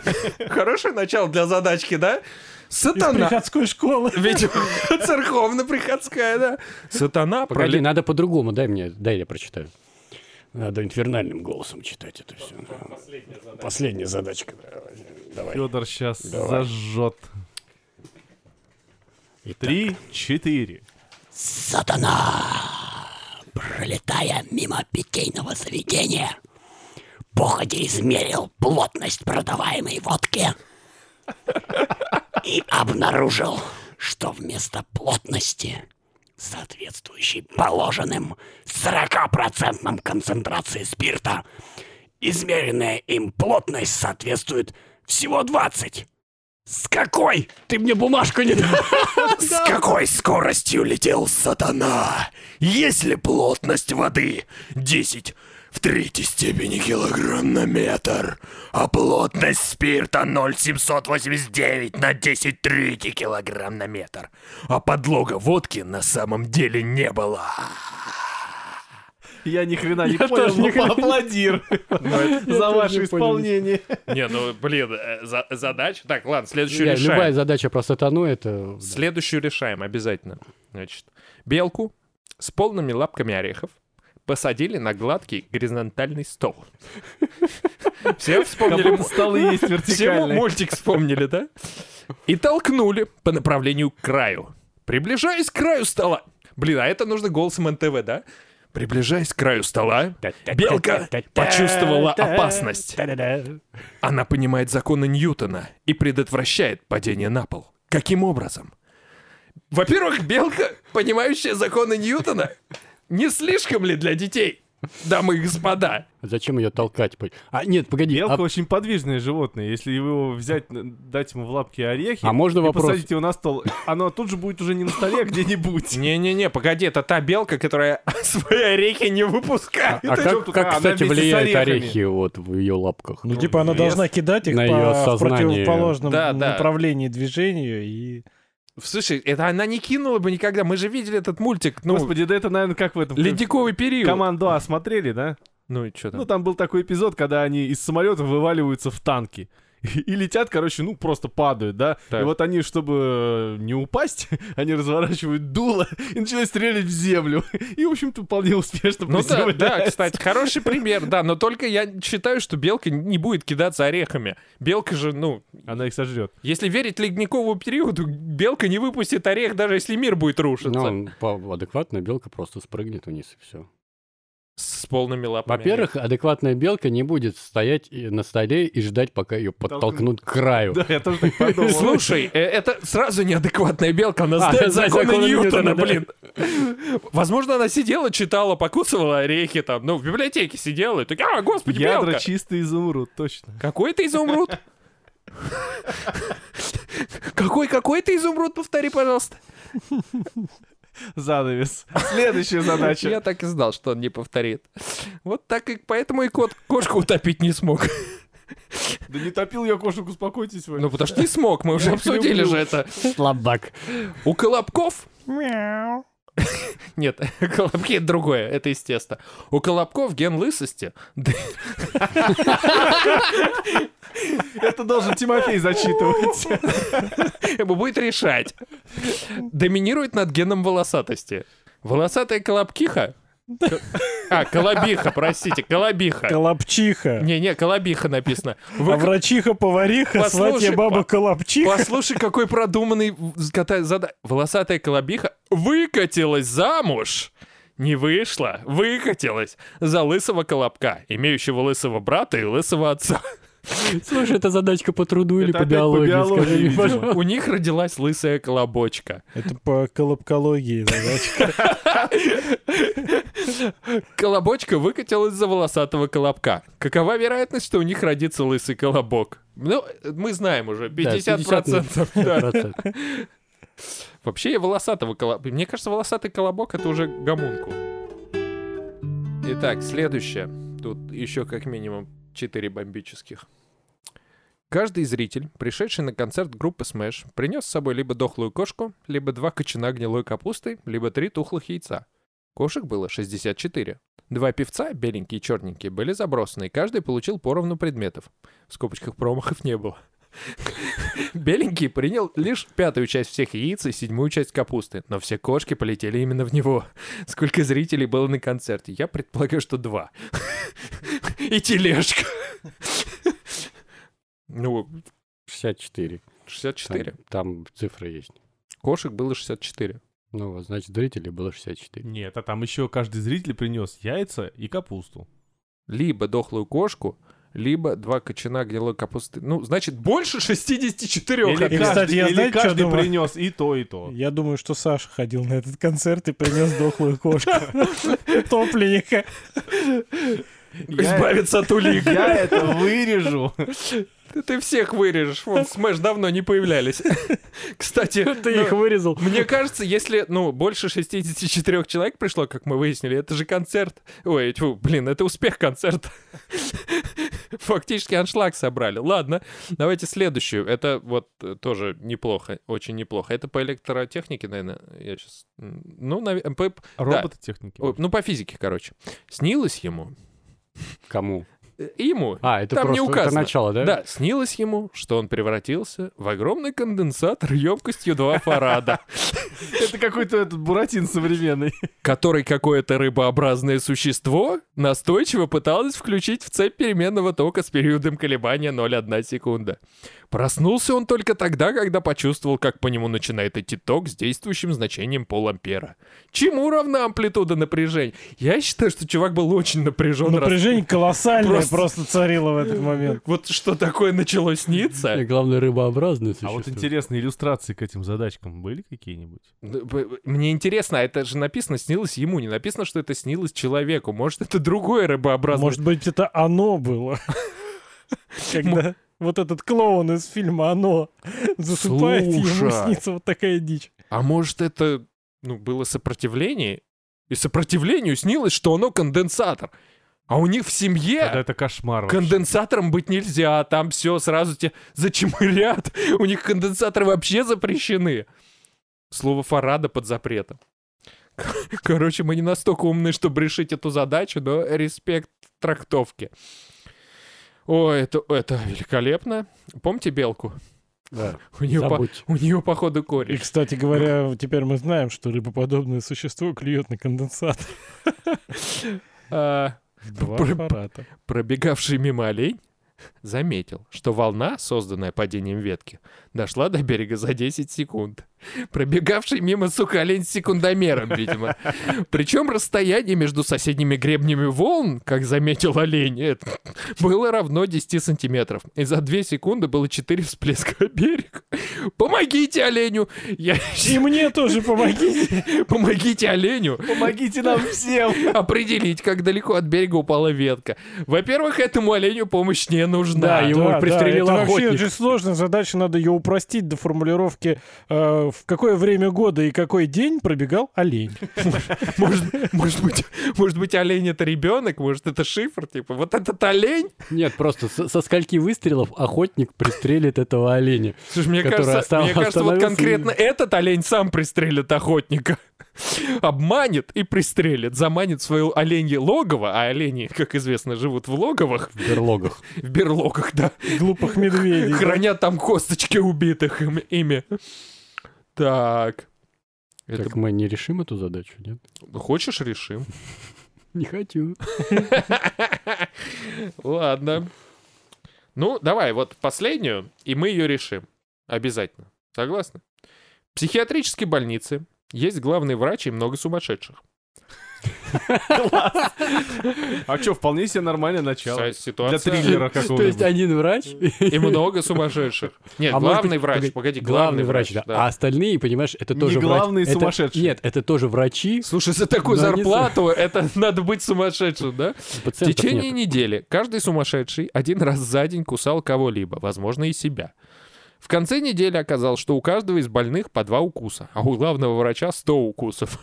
Хорошее начало для задачки, да? из Сатана. приходской школы. Видимо, церковно-приходская, да? Сатана Погоди, пролет- надо по-другому, дай мне, дай я прочитаю. Надо инфернальным голосом читать это все. Последняя задачка. Давай. Федор сейчас Давай. зажжет. Итак. Три, четыре. Сатана, пролетая мимо питейного заведения, походе измерил плотность продаваемой водки и обнаружил, что вместо плотности, соответствующей положенным 40% концентрации спирта, измеренная им плотность соответствует всего 20. С какой? Ты мне бумажку не дал. С какой скоростью летел сатана? Если плотность воды 10 в третьей степени килограмм на метр, а плотность спирта 0,789 на 10 третий килограмм на метр, а подлога водки на самом деле не было. Я ни хрена не понял, но поаплодирую за ваше исполнение. Не, ну, блин, э, за- задача. Так, ладно, следующую решаем. любая задача про сатану это... Следующую решаем обязательно. Значит, белку с полными лапками орехов посадили на гладкий горизонтальный стол. Все вспомнили? столы есть Все вертикальные. мультик вспомнили, да? И толкнули по направлению к краю. Приближаясь к краю стола. Блин, а это нужно голосом НТВ, да? Приближаясь к краю стола, белка почувствовала опасность. Она понимает законы Ньютона и предотвращает падение на пол. Каким образом? Во-первых, белка, понимающая законы Ньютона, не слишком ли для детей, дамы и господа? Зачем ее толкать? А, нет, погоди. Белка а- очень подвижное животное. Если его взять, дать ему в лапки орехи А можно и вопрос? посадить его на стол, оно тут же будет уже не на столе, а где-нибудь. Не-не-не, погоди, это та белка, которая свои орехи не выпускает. А как, тут, как, а, она кстати, влияют орехи вот в ее лапках? Ну, типа, она вес должна кидать их на по в сознание. противоположном Да, да. направлении движению и... Слушай, это она не кинула бы никогда. Мы же видели этот мультик, ну, Господи, да это, наверное, как в этом... ледниковый период. Команду А смотрели, да? Ну и что там? Ну, там был такой эпизод, когда они из самолета вываливаются в танки. И летят, короче, ну, просто падают, да? Так. И вот они, чтобы э, не упасть, они разворачивают дуло и начинают стрелять в землю. И, в общем-то, вполне успешно Ну да, да, кстати, хороший пример, да, но только я считаю, что белка не будет кидаться орехами. Белка же, ну, Она их сожрет. если верить ледниковому периоду, белка не выпустит орех, даже если мир будет рушиться. Ну, адекватная белка просто спрыгнет вниз и все. С полными лапами. Во-первых, адекватная белка не будет стоять на столе и ждать, пока ее подтолкнут к краю. Да, я тоже так подумал. Слушай, э, это сразу неадекватная белка, она А, знает знает законы Ньютона, блин. Возможно, она сидела, читала, покусывала орехи там, ну, в библиотеке сидела, и такая, а, господи, Ядра белка. чистый изумруд, точно. Какой ты изумруд? Какой, какой ты изумруд, повтори, пожалуйста. Занавес. Следующая задача. Я так и знал, что он не повторит. Вот так и поэтому и кот кошку утопить не смог. Да не топил я кошек, успокойтесь вы. Ну, потому что не смог, мы уже обсудили же это. Слабак. У колобков... Нет, колобки это другое, это из теста. У колобков ген лысости Это должен Тимофей зачитывать. будет решать. Доминирует над геном волосатости. Волосатая колобкиха А, колобиха, простите, колобиха. Колобчиха. Не-не, колобиха написано. А Вы- врачиха-повариха, Послушай, сватья баба Колобчиха. Послушай, какой продуманный Волосатая колобиха выкатилась замуж. Не вышла, выкатилась за лысого колобка, имеющего лысого брата и лысого отца. Слушай, это задачка по труду или по биологии? У них родилась лысая колобочка. Это по колобкологии задачка. Колобочка выкатилась за волосатого колобка. Какова вероятность, что у них родится лысый колобок? Ну, мы знаем уже, 50%. да. Процент. Вообще волосатого колобка. Мне кажется, волосатый колобок это уже гомункул. Итак, следующее. Тут еще как минимум 4 бомбических. Каждый зритель, пришедший на концерт группы Smash, принес с собой либо дохлую кошку, либо два кочана гнилой капусты, либо три тухлых яйца. Кошек было 64. Два певца, беленькие и черненькие, были забросаны, и каждый получил поровну предметов. В скобочках промахов не было. Беленький принял лишь пятую часть всех яиц и седьмую часть капусты, но все кошки полетели именно в него. Сколько зрителей было на концерте? Я предполагаю, что два. И тележка. Ну, 64. 64. Там, там цифры есть. Кошек было 64. Ну, значит, зрителей было 64. Нет, а там еще каждый зритель принес яйца и капусту. Либо дохлую кошку, либо два кочана гнилой капусты. Ну, значит, больше 64. Или И, кстати, каждый, я или знаете, что каждый думаю? принес и то, и то. Я думаю, что Саша ходил на этот концерт и принес дохлую кошку. Топленника. Избавиться от улик. Я это вырежу. Ты- Ты всех вырежешь. Вон, Smash давно не появлялись. Кстати, Ты ну, их вырезал. Мне кажется, если, ну, больше 64 человек пришло, как мы выяснили, это же концерт. Ой, тьфу, блин, это успех концерта. Фактически аншлаг собрали. Ладно, давайте следующую. Это вот э, тоже неплохо, очень неплохо. Это по электротехнике, наверное, я сейчас... Ну, наве- по- Робототехники. ой, ну, по физике, короче. Снилось ему, Кому? Ему, А, это Там не просто это указано. начало, да? да, снилось ему, что он превратился в огромный конденсатор емкостью 2 фарада. Это какой-то этот Буратин современный. который какое-то рыбообразное существо настойчиво пыталось включить в цепь переменного тока с периодом колебания 0,1 секунда. Проснулся он только тогда, когда почувствовал, как по нему начинает идти ток с действующим значением полампера. Чему равна амплитуда напряжения? Я считаю, что чувак был очень напряжен. раз- Напряжение колоссальное Просто- царило в этот момент. Вот что такое начало сниться? И главное, рыбообразное А вот существо. интересно, иллюстрации к этим задачкам были какие-нибудь? Мне интересно, а это же написано снилось ему, не написано, что это снилось человеку. Может, это другое рыбообразное Может быть, это оно было. Когда вот этот клоун из фильма «Оно» засыпает, ему снится вот такая дичь. А может, это ну, было сопротивление? И сопротивлению снилось, что оно конденсатор. А у них в семье Тогда это кошмар вообще. конденсатором быть нельзя. Там все сразу тебе зачемырят. У них конденсаторы вообще запрещены. Слово Фарада под запретом. Короче, мы не настолько умны, чтобы решить эту задачу, но респект трактовке. Ой, это, это великолепно. Помните белку? Да, У нее, по, у нее походу И, корень. кстати говоря, теперь мы знаем, что рыбоподобное существо клюет на конденсатор. Два Пр- аппарата. Пробегавший мимо олень заметил, что волна, созданная падением ветки, дошла до берега за 10 секунд. Пробегавший мимо, сука, олень с секундомером, видимо. Причем расстояние между соседними гребнями волн, как заметил олень, это было равно 10 сантиметров. И за 2 секунды было 4 всплеска берег. Помогите оленю! Я... И мне тоже помогите. Помогите оленю! Помогите нам всем! определить, как далеко от берега упала ветка. Во-первых, этому оленю помощь не нужна. Да, его пристрелил это вообще охотник. очень сложная задача, надо ее упростить до формулировки, э, в какое время года и какой день пробегал олень. Может, быть, может быть, олень это ребенок, может, это шифр, типа, вот этот олень. Нет, просто со, скольки выстрелов охотник пристрелит этого оленя. Слушай, мне кажется, мне кажется, вот конкретно этот олень сам пристрелит охотника. Обманет и пристрелит, заманит свое оленье логово, а олени, как известно, живут в логовах, В берлогах. в берлогах, да, Глупых медведей. хранят там косточки убитых им- ими. Так. Это... Так мы не решим эту задачу, нет? Хочешь, решим. Не хочу. Ладно. Ну, давай, вот последнюю, и мы ее решим. Обязательно. Согласны? В психиатрической больнице есть главный врач и много сумасшедших. А что, вполне себе нормальное начало. Ситуация... Для триллера То есть какого-нибудь. один врач... И много сумасшедших. Нет, А главный быть, врач, погоди, Главный врач, да. А остальные, понимаешь, это Не тоже врач- главные это- сумасшедшие. Нет, это тоже врачи. Слушай, за такую зарплату это надо быть сумасшедшим, да? В течение нет. недели каждый сумасшедший один раз за день кусал кого-либо, возможно, и себя. В конце недели оказалось, что у каждого из больных по два укуса, а у главного врача 100 укусов.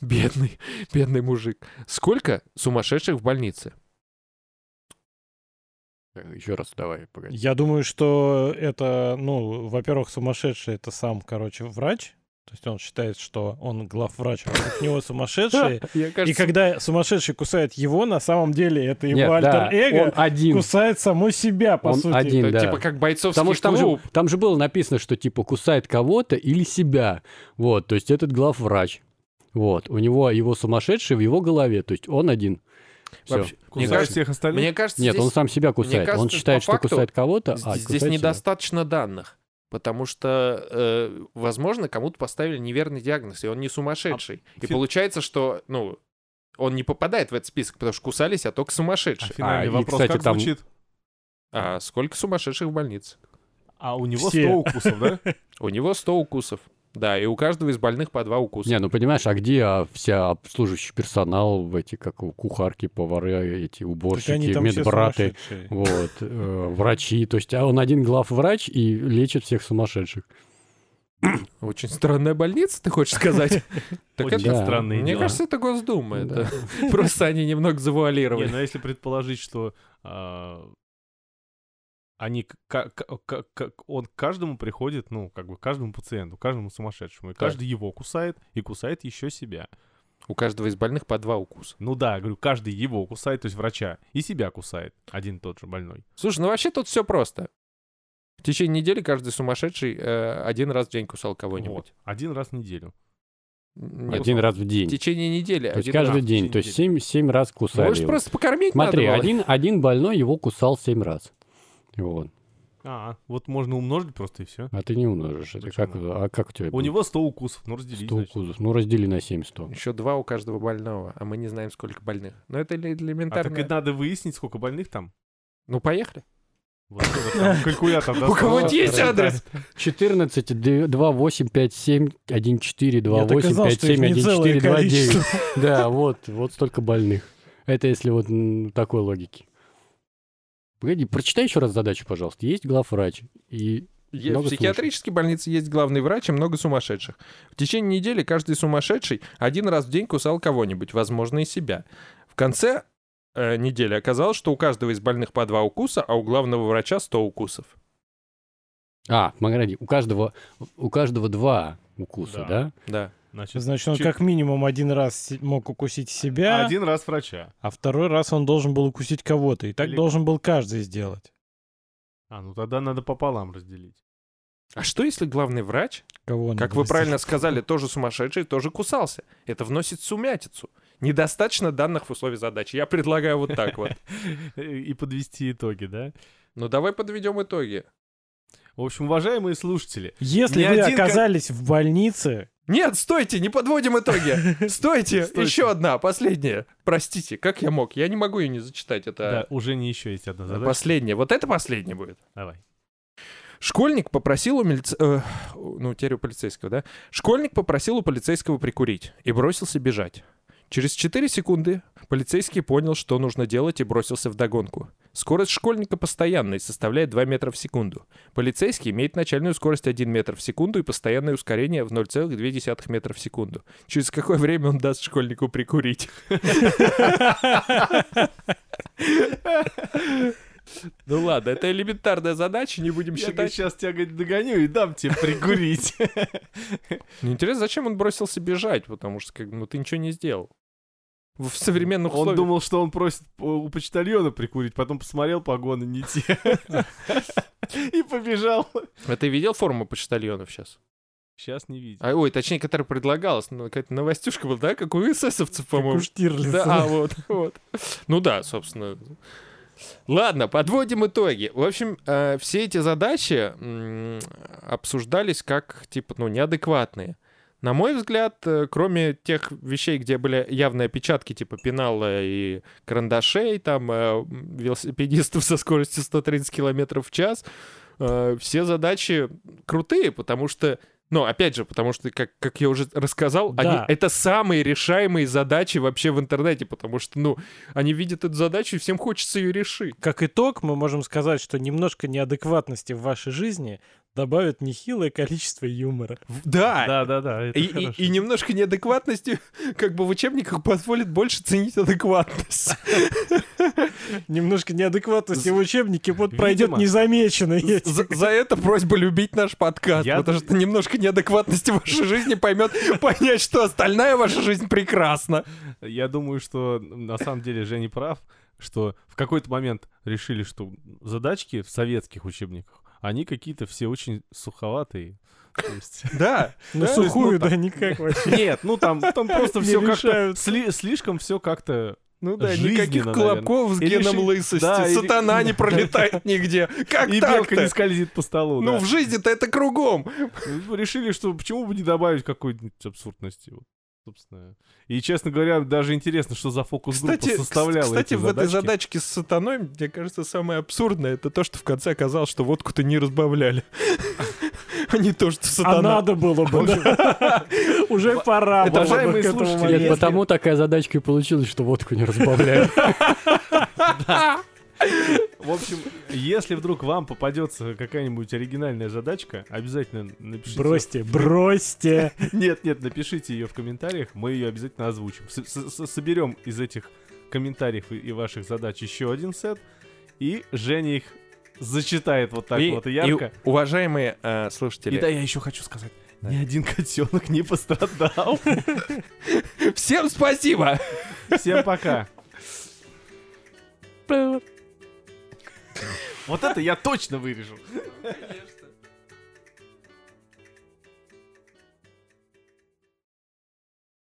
Бедный, бедный мужик. Сколько сумасшедших в больнице? Еще раз давай, погоди. Я думаю, что это, ну, во-первых, сумасшедший это сам, короче, врач. То есть он считает, что он главврач, а вокруг него сумасшедший. И когда сумасшедший кусает его, на самом деле это его альтер-эго один. кусает само себя, по сути. один. да. типа как бойцовский Потому что клуб. там же было написано, что типа кусает кого-то или себя. Вот, то есть этот главврач. Вот, у него его сумасшедший в его голове, то есть он один. Всё. Вообще, Мне кажется, всех остальных? Мне кажется, Нет, здесь, он сам себя кусает. кажется, он считает, что факту кусает кого-то, а здесь, кусает себя. недостаточно данных. Потому что, э, возможно, кому-то поставили неверный диагноз, и он не сумасшедший. и фи- получается, что, ну, он не попадает в этот список, потому что кусались, а только А сумасшедшие. финальный А, и, вопрос кстати, как там- звучит? А сколько сумасшедших в больнице? А у него Все. 100 укусов, да? У него 100 укусов. Да, и у каждого из больных по два укуса. Не, ну понимаешь, а где а, вся обслуживающий персонал, эти, как кухарки, повары, эти уборщики, медбраты, вот, э, врачи. То есть а он один главврач и лечит всех сумасшедших. Очень странная больница, ты хочешь сказать? Так Очень Да. странные Мне дела. кажется, это Госдума. Да. Это просто они немного Не, завуалировали. ну если предположить, что а, они, к- он к каждому приходит, ну, как бы к каждому пациенту, каждому сумасшедшему, и каждый его кусает, и кусает еще себя. У каждого из больных по два укуса. Ну да, говорю, каждый его кусает, то есть врача, и себя кусает, один и тот же больной. Слушай, ну вообще тут все просто. В течение недели каждый сумасшедший э, один раз в день кусал кого-нибудь. Вот, один раз в неделю. Нет, один раз в в день. течение недели. То есть каждый раз. день. То есть семь, семь раз кусали Может, его. просто покормить Смотри, надо было? один, один больной его кусал семь раз. Вот. А, вот можно умножить просто и все. А ты не умножишь. Это как, а как у тебя У будет? него 100 укусов, ну разделить, 100 значит. укусов. Ну, раздели на 7 100. Еще два у каждого больного, а мы не знаем, сколько больных. Но это эле- А так элементарно. и надо выяснить, сколько больных там. Ну, поехали. Вот это там калькулятор У достал. кого-нибудь есть адрес? 14, 2, 8, 5, 7, 1, 4, 2, Я 8, доказал, 5, что их 7, не 1, целое 4, 2, 9. количество. Да, вот, вот столько больных. Это если вот такой логики. Погоди, прочитай еще раз задачу, пожалуйста. Есть главврач и много В психиатрической больнице есть главный врач и много сумасшедших. В течение недели каждый сумасшедший один раз в день кусал кого-нибудь, возможно, и себя. В конце э, недели оказалось, что у каждого из больных по два укуса, а у главного врача 100 укусов. А, погоди, у каждого, у каждого два укуса, Да. да? Да. Значит, Значит, он чуть- как минимум один раз мог укусить себя, Один раз врача. а второй раз он должен был укусить кого-то. И так Или- должен был каждый сделать. А, ну тогда надо пополам разделить. А что если главный врач, Кого как вы правильно сказали, тоже сумасшедший, тоже кусался? Это вносит сумятицу. Недостаточно данных в условии задачи. Я предлагаю вот так вот. И подвести итоги, да? Ну давай подведем итоги. В общем, уважаемые слушатели, Если вы оказались в больнице, Нет, стойте, не подводим итоги. Стойте, еще одна, последняя. Простите, как я мог? Я не могу ее не зачитать. да, Это уже не еще есть одна задача. последняя. Вот это последняя будет. Давай. Школьник попросил у милиц... э, ну, теперь у полицейского, да? Школьник попросил у полицейского прикурить и бросился бежать. Через 4 секунды полицейский понял, что нужно делать, и бросился в догонку. Скорость школьника постоянная и составляет 2 метра в секунду. Полицейский имеет начальную скорость 1 метр в секунду и постоянное ускорение в 0,2 метра в секунду. Через какое время он даст школьнику прикурить? Ну ладно, это элементарная задача, не будем Я считать. сейчас тебя говорит, догоню и дам тебе прикурить. Мне интересно, зачем он бросился бежать, потому что как, бы, ну, ты ничего не сделал. В современных Он условиях... думал, что он просит у почтальона прикурить, потом посмотрел, погоны не те. И побежал. А ты видел форму почтальонов сейчас? Сейчас не видел. А, ой, точнее, которая предлагалась, ну, какая-то новостюшка была, да, как у эсэсовцев, Как у по-моему. Штирлица. Да, а, вот, вот. Ну да, собственно. Ладно, подводим итоги. В общем, э, все эти задачи обсуждались как, типа, ну, неадекватные. На мой взгляд, э, кроме тех вещей, где были явные опечатки, типа пенала и карандашей, там, э, велосипедистов со скоростью 130 км в час, э, все задачи крутые, потому что ну, опять же, потому что, как, как я уже рассказал, Да. они, это самые решаемые задачи вообще в интернете, потому что, ну, они видят эту задачу, и всем хочется ее решить. Как итог, мы можем сказать, что немножко неадекватности в вашей жизни добавит нехилое количество юмора. Да, Да, да, да. И, и- и немножко неадекватности как бы в учебниках позволит больше ценить адекватность. Немножко неадекватности в учебнике вот пройдет я За, это просьба любить наш подкаст, Я потому что немножко неадекватности в вашей жизни поймет, понять, что остальная ваша жизнь прекрасна. Я думаю, что на самом деле Женя прав, что в какой-то момент решили, что задачки в советских учебниках, они какие-то все очень суховатые. Да. Есть, сухую, ну, да, никак вообще. Нет, ну там, просто все как-то слишком все как-то. Ну да, Жизненно, никаких колобков с геном ши- лысости, да, сатана не пролетает нигде. Как И белка не скользит по столу. Ну, да. в жизни-то это кругом. Ну, Решили, что почему бы не добавить какой-нибудь абсурдности. Вот, собственно. И, честно говоря, даже интересно, что за фокус-группа Кстати, составляла кстати, эти в этой задачки. задачке с сатаной, мне кажется, самое абсурдное, это то, что в конце оказалось, что водку-то не разбавляли. А не то, что А сатана. надо было бы. Уже пора уважаемые слушатели, потому такая задачка и получилась, что водку не разбавляют. В общем, если вдруг вам попадется какая-нибудь оригинальная задачка, обязательно напишите. Бросьте, бросьте. Нет, нет, напишите ее в комментариях, мы ее обязательно озвучим. Соберем из этих комментариев и, и ваших задач еще один сет, и Женя их зачитает вот так И- вот и, ярко. уважаемые э, слушатели, И да, я еще хочу сказать, ни один котенок не пострадал. всем спасибо! Всем пока. Вот это я точно вырежу.